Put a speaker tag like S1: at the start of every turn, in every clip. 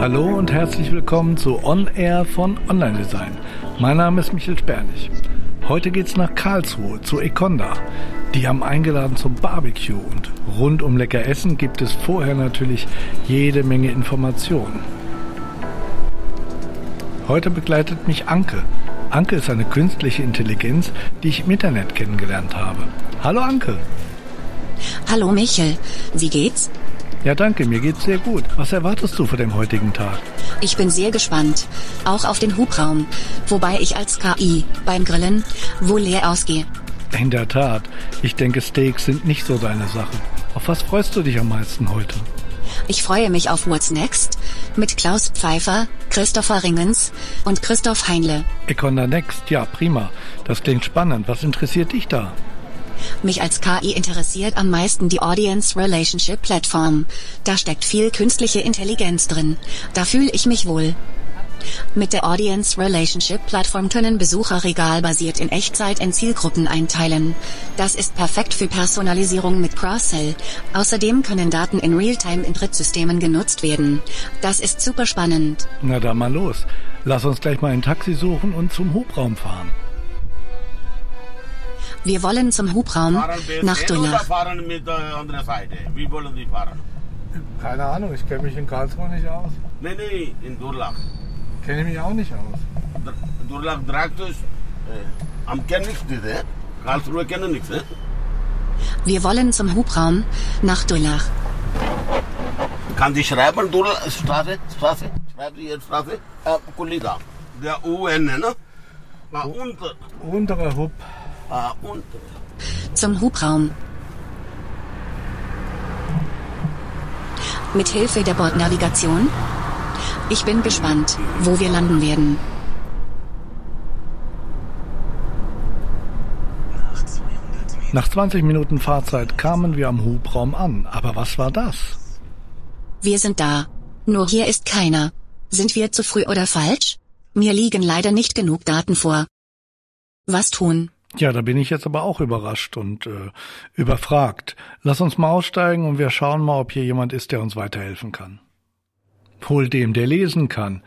S1: Hallo und herzlich willkommen zu On Air von Online Design. Mein Name ist Michael Spernig. Heute geht's nach Karlsruhe zu Econda. Die haben eingeladen zum Barbecue und rund um lecker Essen gibt es vorher natürlich jede Menge Informationen. Heute begleitet mich Anke. Anke ist eine künstliche Intelligenz, die ich im Internet kennengelernt habe. Hallo Anke.
S2: Hallo Michel, wie geht's?
S1: Ja, danke, mir geht's sehr gut. Was erwartest du für den heutigen Tag?
S2: Ich bin sehr gespannt. Auch auf den Hubraum. Wobei ich als KI beim Grillen wohl leer ausgehe.
S1: In der Tat. Ich denke, Steaks sind nicht so deine Sache. Auf was freust du dich am meisten heute?
S2: Ich freue mich auf What's Next mit Klaus Pfeiffer, Christopher Ringens und Christoph Heinle.
S1: Econda Next, ja, prima. Das klingt spannend. Was interessiert dich da?
S2: Mich als KI interessiert am meisten die Audience Relationship Plattform. Da steckt viel künstliche Intelligenz drin. Da fühle ich mich wohl. Mit der Audience Relationship Plattform können Besucher regalbasiert in Echtzeit in Zielgruppen einteilen. Das ist perfekt für Personalisierung mit Cross-Sell. Außerdem können Daten in Realtime in Drittsystemen genutzt werden. Das ist super spannend.
S1: Na dann mal los. Lass uns gleich mal ein Taxi suchen und zum Hubraum fahren.
S2: Wir wollen zum Hubraum nach Dullach.
S3: fahren mit der anderen Seite. Wie wollen die fahren?
S1: Keine Ahnung, ich kenne mich in Karlsruhe nicht aus.
S3: Nee, nee, in Durlach.
S1: Kenne ich mich auch nicht aus.
S3: Dur- Durlach Dragtus, äh, am kennen nichts, diese. Karlsruhe kennen nichts?
S2: Wir wollen zum Hubraum nach Dullach.
S3: Kann die schreiben, Durlach Straße, Straße, schreibt die jetzt Straße, äh, Kulida. Der UN, ne? Na, unter,
S1: Untere Hub.
S3: Ah.
S2: Zum Hubraum. Mit Hilfe der Bordnavigation? Ich bin gespannt, wo wir landen werden.
S1: Nach 20 Minuten Fahrzeit kamen wir am Hubraum an. Aber was war das?
S2: Wir sind da. Nur hier ist keiner. Sind wir zu früh oder falsch? Mir liegen leider nicht genug Daten vor. Was tun?
S1: Ja, da bin ich jetzt aber auch überrascht und äh, überfragt. Lass uns mal aussteigen und wir schauen mal, ob hier jemand ist, der uns weiterhelfen kann. Hol dem, der lesen kann.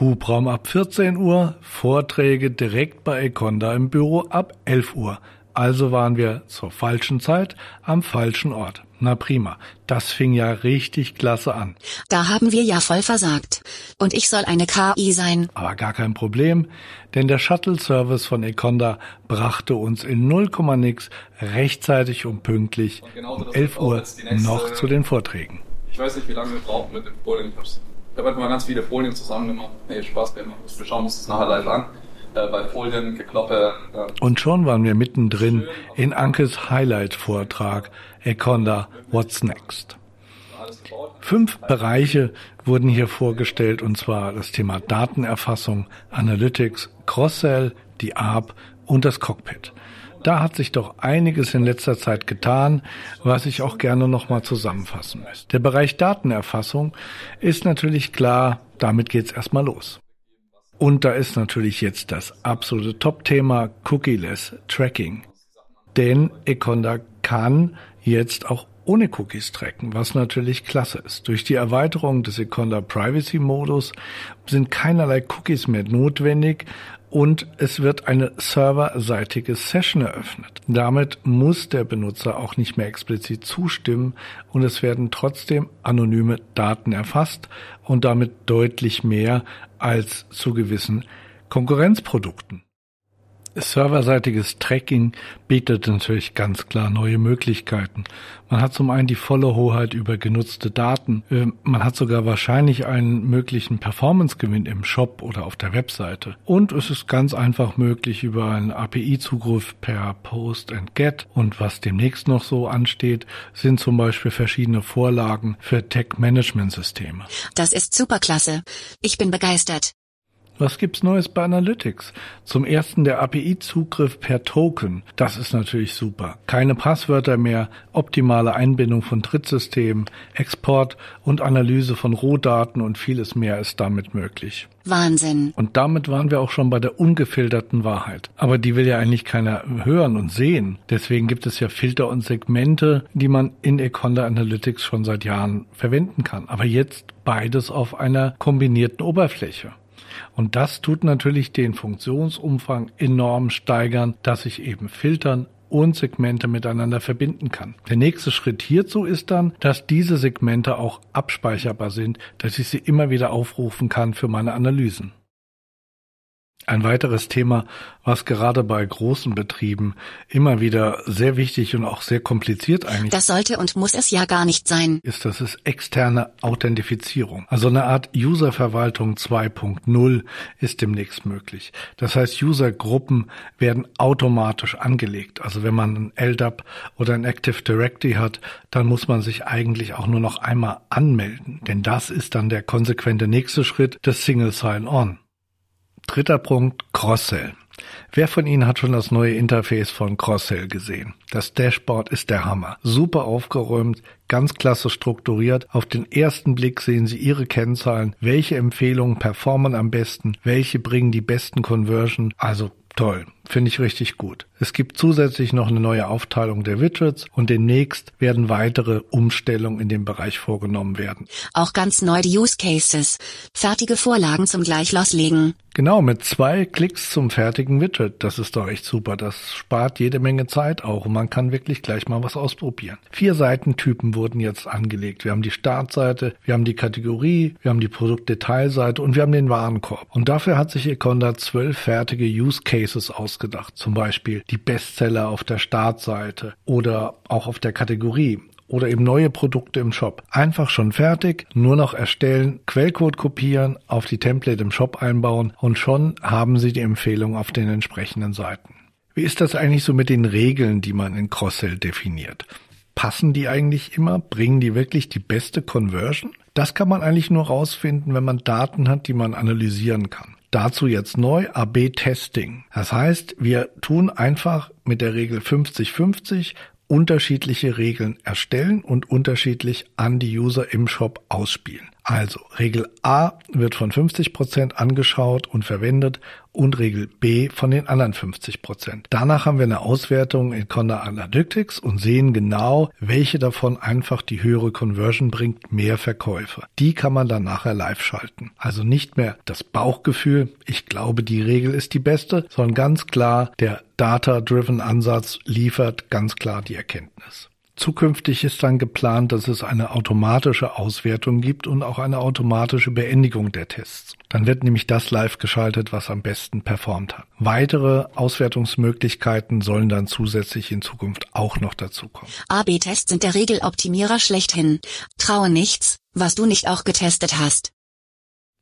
S1: Hubraum ab 14 Uhr, Vorträge direkt bei Econda im Büro ab 11 Uhr. Also waren wir zur falschen Zeit am falschen Ort. Na prima, das fing ja richtig klasse an.
S2: Da haben wir ja voll versagt. Und ich soll eine KI sein.
S1: Aber gar kein Problem, denn der Shuttle-Service von Econda brachte uns in 0, nix rechtzeitig und pünktlich
S4: genauso
S1: um
S4: das
S1: 11
S4: wird auch
S1: Uhr noch zu den Vorträgen.
S4: Ich weiß nicht, wie lange wir brauchen mit den Folien. Ich hab's- ich habe einfach mal ganz viele Folien zusammen gemacht. Nee, Spaß gemacht. Wir schauen uns das nachher live an. Äh, bei Folien, Gekloppe. Äh,
S1: Und schon waren wir mittendrin in Ankes Highlight-Vortrag Econda What's Next. Fünf Bereiche wurden hier vorgestellt, und zwar das Thema Datenerfassung, Analytics, Cross-Sell, die ARP und das Cockpit. Da hat sich doch einiges in letzter Zeit getan, was ich auch gerne nochmal zusammenfassen möchte. Der Bereich Datenerfassung ist natürlich klar, damit geht's erstmal los. Und da ist natürlich jetzt das absolute Top-Thema Cookie-less Tracking. Denn Econda kann jetzt auch ohne Cookies tracken, was natürlich klasse ist. Durch die Erweiterung des Econda Privacy Modus sind keinerlei Cookies mehr notwendig und es wird eine serverseitige Session eröffnet. Damit muss der Benutzer auch nicht mehr explizit zustimmen und es werden trotzdem anonyme Daten erfasst und damit deutlich mehr als zu gewissen Konkurrenzprodukten. Serverseitiges Tracking bietet natürlich ganz klar neue Möglichkeiten. Man hat zum einen die volle Hoheit über genutzte Daten. Ähm, Man hat sogar wahrscheinlich einen möglichen Performancegewinn im Shop oder auf der Webseite. Und es ist ganz einfach möglich über einen API-Zugriff per Post and Get. Und was demnächst noch so ansteht, sind zum Beispiel verschiedene Vorlagen für Tech-Management-Systeme.
S2: Das ist superklasse. Ich bin begeistert.
S1: Was gibt's Neues bei Analytics? Zum ersten der API-Zugriff per Token. Das ist natürlich super. Keine Passwörter mehr, optimale Einbindung von Drittsystemen, Export und Analyse von Rohdaten und vieles mehr ist damit möglich.
S2: Wahnsinn.
S1: Und damit waren wir auch schon bei der ungefilterten Wahrheit. Aber die will ja eigentlich keiner hören und sehen. Deswegen gibt es ja Filter und Segmente, die man in Econda Analytics schon seit Jahren verwenden kann. Aber jetzt beides auf einer kombinierten Oberfläche. Und das tut natürlich den Funktionsumfang enorm steigern, dass ich eben filtern und Segmente miteinander verbinden kann. Der nächste Schritt hierzu ist dann, dass diese Segmente auch abspeicherbar sind, dass ich sie immer wieder aufrufen kann für meine Analysen. Ein weiteres Thema, was gerade bei großen Betrieben immer wieder sehr wichtig und auch sehr kompliziert eigentlich
S2: Das sollte und muss es ja gar nicht sein.
S1: ist, das ist externe Authentifizierung. Also eine Art Userverwaltung 2.0 ist demnächst möglich. Das heißt, Usergruppen werden automatisch angelegt. Also wenn man ein LDAP oder ein Active Directory hat, dann muss man sich eigentlich auch nur noch einmal anmelden. Denn das ist dann der konsequente nächste Schritt des Single Sign-On. Dritter Punkt, Cross-Sell. Wer von Ihnen hat schon das neue Interface von Cross-Sell gesehen? Das Dashboard ist der Hammer. Super aufgeräumt, ganz klasse strukturiert. Auf den ersten Blick sehen Sie Ihre Kennzahlen, welche Empfehlungen performen am besten, welche bringen die besten Conversion. Also toll, finde ich richtig gut. Es gibt zusätzlich noch eine neue Aufteilung der Widgets und demnächst werden weitere Umstellungen in dem Bereich vorgenommen werden.
S2: Auch ganz neu die Use Cases. Fertige Vorlagen zum gleich loslegen.
S1: Genau, mit zwei Klicks zum fertigen Widget. Das ist doch echt super. Das spart jede Menge Zeit auch und man kann wirklich gleich mal was ausprobieren. Vier Seitentypen wurden jetzt angelegt. Wir haben die Startseite, wir haben die Kategorie, wir haben die Produktdetailseite und wir haben den Warenkorb. Und dafür hat sich Econda zwölf fertige Use Cases ausgedacht. Zum Beispiel die Bestseller auf der Startseite oder auch auf der Kategorie oder eben neue Produkte im Shop. Einfach schon fertig, nur noch erstellen, Quellcode kopieren, auf die Template im Shop einbauen und schon haben Sie die Empfehlung auf den entsprechenden Seiten. Wie ist das eigentlich so mit den Regeln, die man in Cross-Sell definiert? Passen die eigentlich immer? Bringen die wirklich die beste Conversion? Das kann man eigentlich nur rausfinden, wenn man Daten hat, die man analysieren kann. Dazu jetzt neu AB-Testing. Das heißt, wir tun einfach mit der Regel 50-50 unterschiedliche Regeln erstellen und unterschiedlich an die User im Shop ausspielen. Also Regel A wird von 50 Prozent angeschaut und verwendet und Regel B von den anderen 50%. Prozent. Danach haben wir eine Auswertung in Conda Analytics und sehen genau, welche davon einfach die höhere Conversion bringt, mehr Verkäufe. Die kann man dann nachher live schalten. Also nicht mehr das Bauchgefühl, ich glaube, die Regel ist die beste, sondern ganz klar, der Data-Driven Ansatz liefert ganz klar die Erkenntnis. Zukünftig ist dann geplant, dass es eine automatische Auswertung gibt und auch eine automatische Beendigung der Tests. Dann wird nämlich das live geschaltet, was am besten performt hat. Weitere Auswertungsmöglichkeiten sollen dann zusätzlich in Zukunft auch noch dazukommen.
S2: AB-Tests sind der Regeloptimierer schlechthin. Traue nichts, was du nicht auch getestet hast.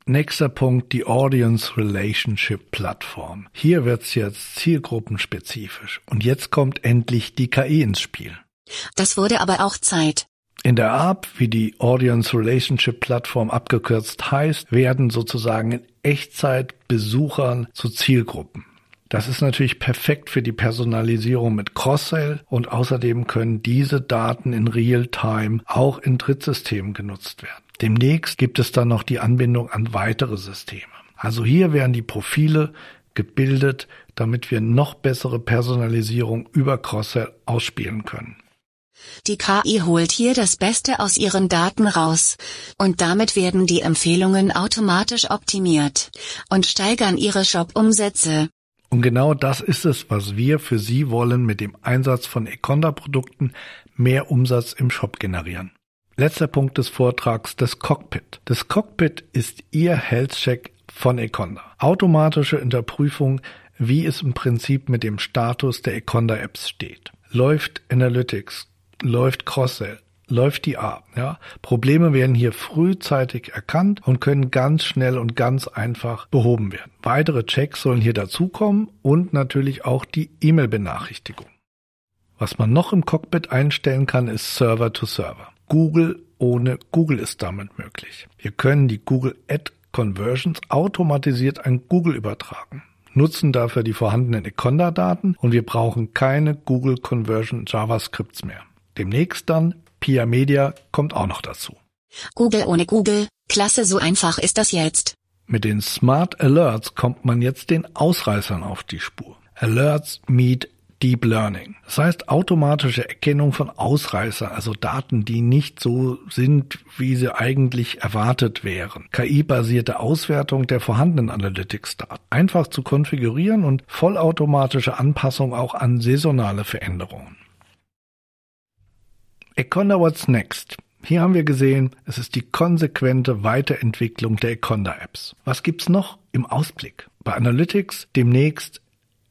S1: Nächster Punkt, die Audience Relationship Plattform. Hier wird's jetzt zielgruppenspezifisch. Und jetzt kommt endlich die KI ins Spiel.
S2: Das wurde aber auch Zeit.
S1: In der App, wie die Audience Relationship Plattform abgekürzt heißt, werden sozusagen in Echtzeit Besuchern zu Zielgruppen. Das ist natürlich perfekt für die Personalisierung mit Cross-Sell und außerdem können diese Daten in Real-Time auch in Drittsystemen genutzt werden. Demnächst gibt es dann noch die Anbindung an weitere Systeme. Also hier werden die Profile gebildet, damit wir noch bessere Personalisierung über Cross-Sell ausspielen können.
S2: Die KI holt hier das Beste aus ihren Daten raus. Und damit werden die Empfehlungen automatisch optimiert und steigern ihre Shop-Umsätze.
S1: Und genau das ist es, was wir für Sie wollen mit dem Einsatz von Econda-Produkten mehr Umsatz im Shop generieren. Letzter Punkt des Vortrags, das Cockpit. Das Cockpit ist Ihr Health-Check von Econda. Automatische Unterprüfung, wie es im Prinzip mit dem Status der Econda-Apps steht. Läuft Analytics, läuft Cross-Sell, läuft die A. Ja? Probleme werden hier frühzeitig erkannt und können ganz schnell und ganz einfach behoben werden. Weitere Checks sollen hier dazukommen und natürlich auch die E-Mail-Benachrichtigung. Was man noch im Cockpit einstellen kann, ist Server to Server. Google ohne Google ist damit möglich. Wir können die Google Ad Conversions automatisiert an Google übertragen, nutzen dafür die vorhandenen Econda-Daten und wir brauchen keine Google Conversion JavaScripts mehr. Demnächst dann Pia Media kommt auch noch dazu.
S2: Google ohne Google, klasse so einfach ist das jetzt.
S1: Mit den Smart Alerts kommt man jetzt den Ausreißern auf die Spur. Alerts meet Deep Learning. Das heißt automatische Erkennung von Ausreißern, also Daten, die nicht so sind, wie sie eigentlich erwartet wären. KI-basierte Auswertung der vorhandenen Analytics-Daten. Einfach zu konfigurieren und vollautomatische Anpassung auch an saisonale Veränderungen. Econda What's Next. Hier haben wir gesehen, es ist die konsequente Weiterentwicklung der Econda-Apps. Was gibt's noch im Ausblick? Bei Analytics demnächst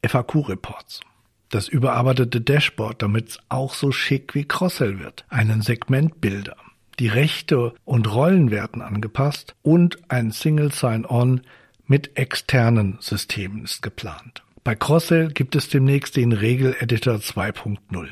S1: FAQ-Reports. Das überarbeitete Dashboard, damit es auch so schick wie Crossell wird. Einen Segmentbilder. Die Rechte und Rollen werden angepasst und ein Single Sign-On mit externen Systemen ist geplant. Bei Crossell gibt es demnächst den Regel-Editor 2.0.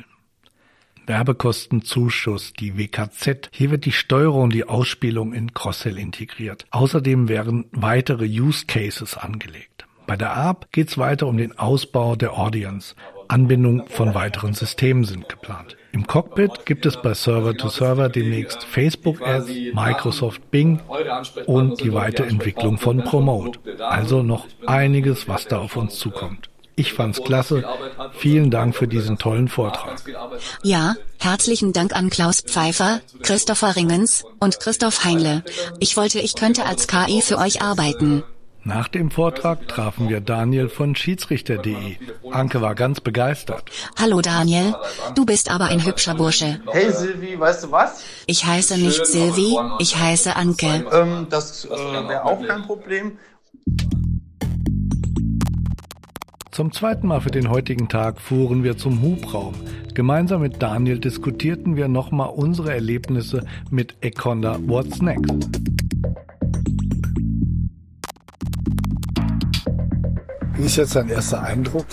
S1: Werbekostenzuschuss, die WKZ. Hier wird die Steuerung und die Ausspielung in Crossell integriert. Außerdem werden weitere Use Cases angelegt. Bei der ARP geht es weiter um den Ausbau der Audience. Anbindung von weiteren Systemen sind geplant. Im Cockpit gibt es bei Server-to-Server demnächst Facebook-Ads, Microsoft Bing und die Weiterentwicklung von Promote. Also noch einiges, was da auf uns zukommt. Ich fand's klasse. Vielen Dank für diesen tollen Vortrag.
S2: Ja, herzlichen Dank an Klaus Pfeiffer, Christopher Ringens und Christoph Heinle. Ich wollte, ich könnte als KI für euch arbeiten.
S1: Nach dem Vortrag trafen wir Daniel von Schiedsrichter.de. Anke war ganz begeistert.
S2: Hallo Daniel, du bist aber ein hübscher Bursche.
S5: Hey Silvi, weißt du was?
S2: Ich heiße nicht Silvi, ich heiße Anke.
S5: Ähm, das äh, wäre auch kein Problem.
S1: Zum zweiten Mal für den heutigen Tag fuhren wir zum Hubraum. Gemeinsam mit Daniel diskutierten wir nochmal unsere Erlebnisse mit Econda What's Next. Wie ist jetzt dein erster Eindruck?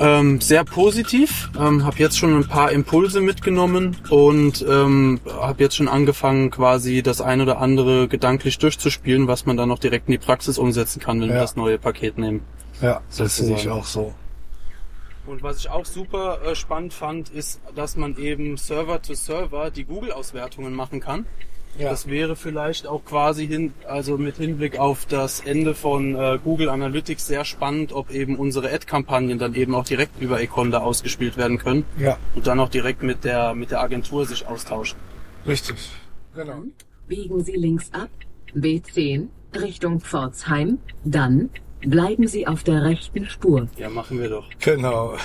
S6: Ähm, sehr positiv. Ähm, habe jetzt schon ein paar Impulse mitgenommen und ähm, habe jetzt schon angefangen, quasi das ein oder andere gedanklich durchzuspielen, was man dann noch direkt in die Praxis umsetzen kann, wenn
S1: Ja.
S6: wir das neue Paket nehmen.
S1: Ja, das sehe ich auch so.
S6: Und was ich auch super äh, spannend fand, ist, dass man eben Server-to-Server die Google-Auswertungen machen kann.
S1: Ja.
S6: Das wäre vielleicht auch quasi hin, also mit Hinblick auf das Ende von äh, Google Analytics sehr spannend, ob eben unsere Ad-Kampagnen dann eben auch direkt über Econda ausgespielt werden können
S1: Ja,
S6: und dann auch direkt mit der mit der Agentur sich austauschen.
S1: richtig. Genau.
S7: Biegen Sie links ab, B10, Richtung Pforzheim, dann bleiben Sie auf der rechten Spur.
S6: Ja, machen wir doch.
S1: Genau.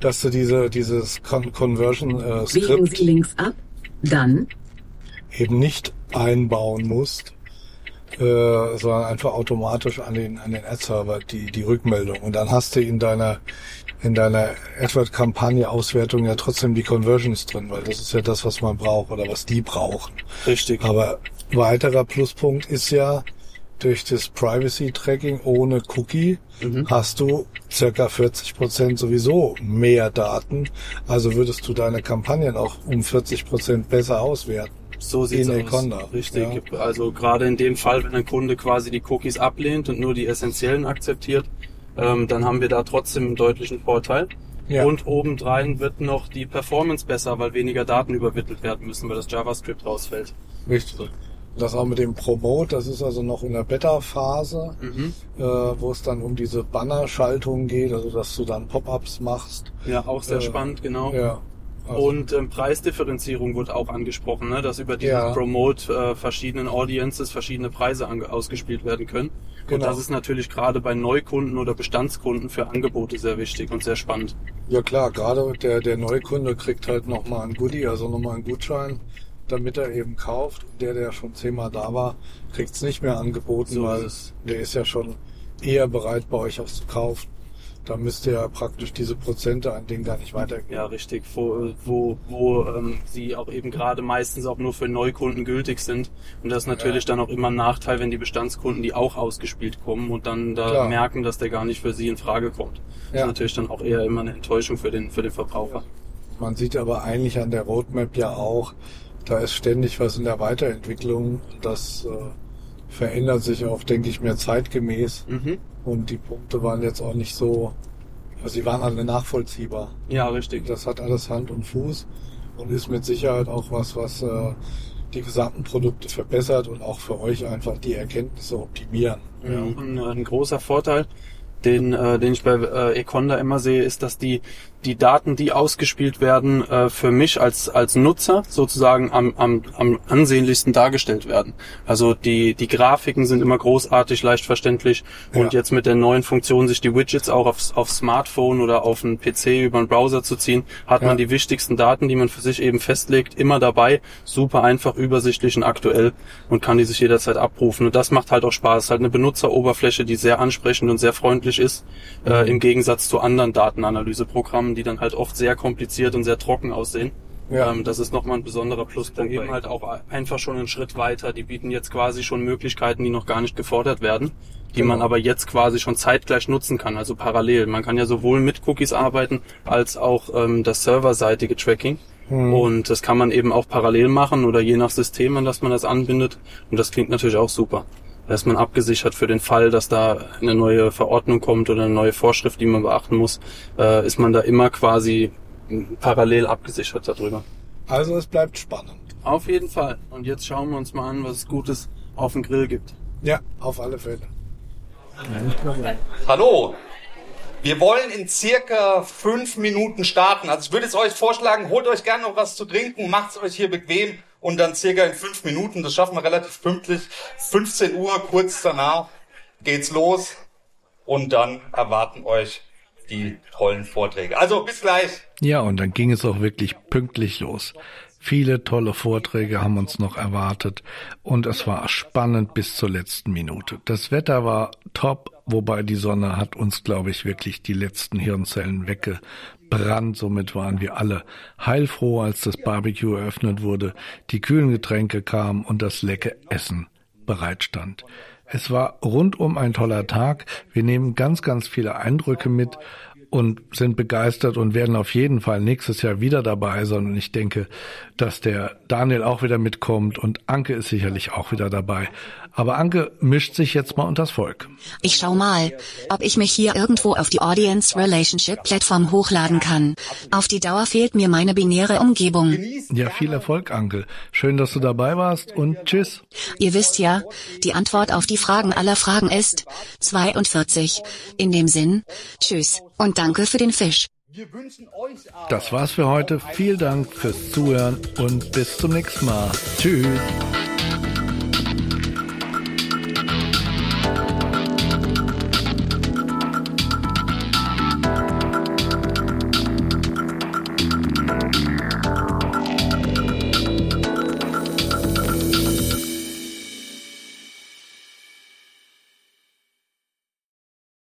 S1: Dass du diese, dieses Con Conversion äh,
S7: Biegen
S1: Skript
S7: Sie links ab, dann
S1: eben nicht einbauen musst, äh, sondern einfach automatisch an den, an den Ad-Server die, die Rückmeldung. Und dann hast du in deiner, in deiner AdWord-Kampagne-Auswertung ja trotzdem die Conversions drin, weil das ist ja das, was man braucht oder was die brauchen.
S6: Richtig.
S1: Aber weiterer Pluspunkt ist ja, durch das Privacy-Tracking ohne Cookie hast du circa 40 Prozent sowieso mehr Daten. Also würdest du deine Kampagnen auch um 40 Prozent besser auswerten.
S6: So sieht's
S1: in
S6: aus.
S1: Econda,
S6: Richtig.
S1: ja.
S6: Also gerade in dem Fall, wenn ein Kunde quasi die Cookies ablehnt und nur die essentiellen akzeptiert, ähm, dann haben wir da trotzdem einen deutlichen Vorteil.
S1: Ja.
S6: Und obendrein wird noch die Performance besser, weil weniger Daten übermittelt werden müssen, weil das JavaScript rausfällt.
S1: Richtig. Das auch mit dem Promote, das ist also noch in der Beta-Phase,
S6: Mhm.
S1: äh, wo es dann um diese Banner-Schaltung geht, also dass du dann Pop-ups machst.
S6: Ja, auch sehr
S1: Äh,
S6: spannend, genau.
S1: Ja. Also,
S6: Und ähm, Preisdifferenzierung wurde auch angesprochen, ne? dass über dieses
S1: Ja.
S6: Promote äh, verschiedenen Audiences verschiedene Preise ausgespielt werden können.
S1: Genau.
S6: Und das ist natürlich gerade bei Neukunden oder Bestandskunden für Angebote sehr wichtig und sehr spannend.
S1: ja klar, gerade der, der Neukunde kriegt halt nochmal ein Goodie, also nochmal einen Gutschein, damit er eben kauft. Und der, der schon zehnmal da war, kriegt es nicht mehr angeboten,
S6: So
S1: weil
S6: ist
S1: der ist ja schon eher bereit, bei euch auch zu kaufen. Da müsst ihr ja praktisch diese Prozente an den gar nicht weitergeben.
S6: Ja, richtig, wo, wo, wo ähm, sie auch eben gerade meistens auch nur für Neukunden gültig sind. Und das ist natürlich dann auch immer ein Nachteil, wenn die Bestandskunden, die auch ausgespielt kommen und dann da
S1: Klar.
S6: merken, dass der gar nicht für sie in Frage kommt. Das
S1: Ja.
S6: ist natürlich dann auch eher immer eine Enttäuschung für den, für den Verbraucher.
S1: Man sieht aber eigentlich an der Roadmap ja auch, da ist ständig was in der Weiterentwicklung. Das äh, verändert sich auch, denke ich, mehr zeitgemäß. Mhm. Und die Punkte waren jetzt auch nicht so, also sie waren alle nachvollziehbar.
S6: Ja, richtig.
S1: Das hat alles Hand und Fuß und ist mit Sicherheit auch was, was äh, die gesamten Produkte verbessert und auch für euch einfach die Erkenntnisse optimieren.
S6: Ja. Ein, ein großer Vorteil den, äh, den ich bei äh, Econda immer sehe, ist, dass die die Daten, die ausgespielt werden, äh, für mich als als Nutzer sozusagen am, am, am ansehnlichsten dargestellt werden. Also die die Grafiken sind immer großartig, leicht verständlich ja. und jetzt mit der neuen Funktion, sich die Widgets auch aufs, aufs Smartphone oder auf einen PC über einen Browser zu ziehen, hat ja. man die wichtigsten Daten, die man für sich eben festlegt, immer dabei, super einfach, übersichtlich und aktuell und kann die sich jederzeit abrufen. Und das macht halt auch Spaß. Es ist halt eine Benutzeroberfläche, die sehr ansprechend und sehr freundlich ist, äh, im Gegensatz zu anderen Datenanalyseprogrammen, die dann halt oft sehr kompliziert und sehr trocken aussehen. Ja. Ähm, das ist nochmal ein besonderer Pluspunkt. eben halt auch einfach schon einen Schritt weiter. Die bieten jetzt quasi schon Möglichkeiten, die noch gar nicht gefordert werden, die genau. man aber jetzt quasi schon zeitgleich nutzen kann, also parallel. Man kann ja sowohl mit Cookies arbeiten, als auch ähm, das serverseitige Tracking. Mhm. Und das kann man eben auch parallel machen oder je nach System, an das man das anbindet. Und das klingt natürlich auch super. Da ist man abgesichert für den Fall, dass da eine neue Verordnung kommt oder eine neue Vorschrift, die man beachten muss, äh, ist man da immer quasi parallel abgesichert darüber.
S1: Also es bleibt spannend.
S6: Auf jeden Fall. Und jetzt schauen wir uns mal an, was es Gutes auf dem Grill gibt.
S1: Ja, auf alle Fälle.
S8: Hallo. Wir wollen in circa fünf Minuten starten. Also ich würde es euch vorschlagen, holt euch gerne noch was zu trinken, macht es euch hier bequem und dann circa in fünf Minuten, das schaffen wir relativ pünktlich, 15 Uhr, kurz danach geht's los und dann erwarten euch die tollen Vorträge. Also bis gleich.
S1: Ja, und dann ging es auch wirklich pünktlich los. Viele tolle Vorträge haben uns noch erwartet und es war spannend bis zur letzten Minute. Das Wetter war top, wobei die Sonne hat uns, glaube ich, wirklich die letzten Hirnzellen weggebrannt. Somit waren wir alle heilfroh, als das Barbecue eröffnet wurde, die kühlen Getränke kamen und das lecke Essen bereitstand. Es war rundum ein toller Tag. Wir nehmen ganz, ganz viele Eindrücke mit und sind begeistert und werden auf jeden Fall nächstes Jahr wieder dabei sein. Und ich denke, dass der Daniel auch wieder mitkommt und Anke ist sicherlich auch wieder dabei. Aber Anke mischt sich jetzt mal unters Volk.
S2: Ich schau mal, ob ich mich hier irgendwo auf die Audience Relationship Plattform hochladen kann. Auf die Dauer fehlt mir meine binäre Umgebung.
S1: Ja, viel Erfolg, Anke. Schön, dass du dabei warst und tschüss.
S2: Ihr wisst ja, die Antwort auf die Fragen aller Fragen ist 42. In dem Sinn, tschüss und danke für den Fisch.
S1: Das war's für heute. Vielen Dank fürs Zuhören und bis zum nächsten Mal. Tschüss.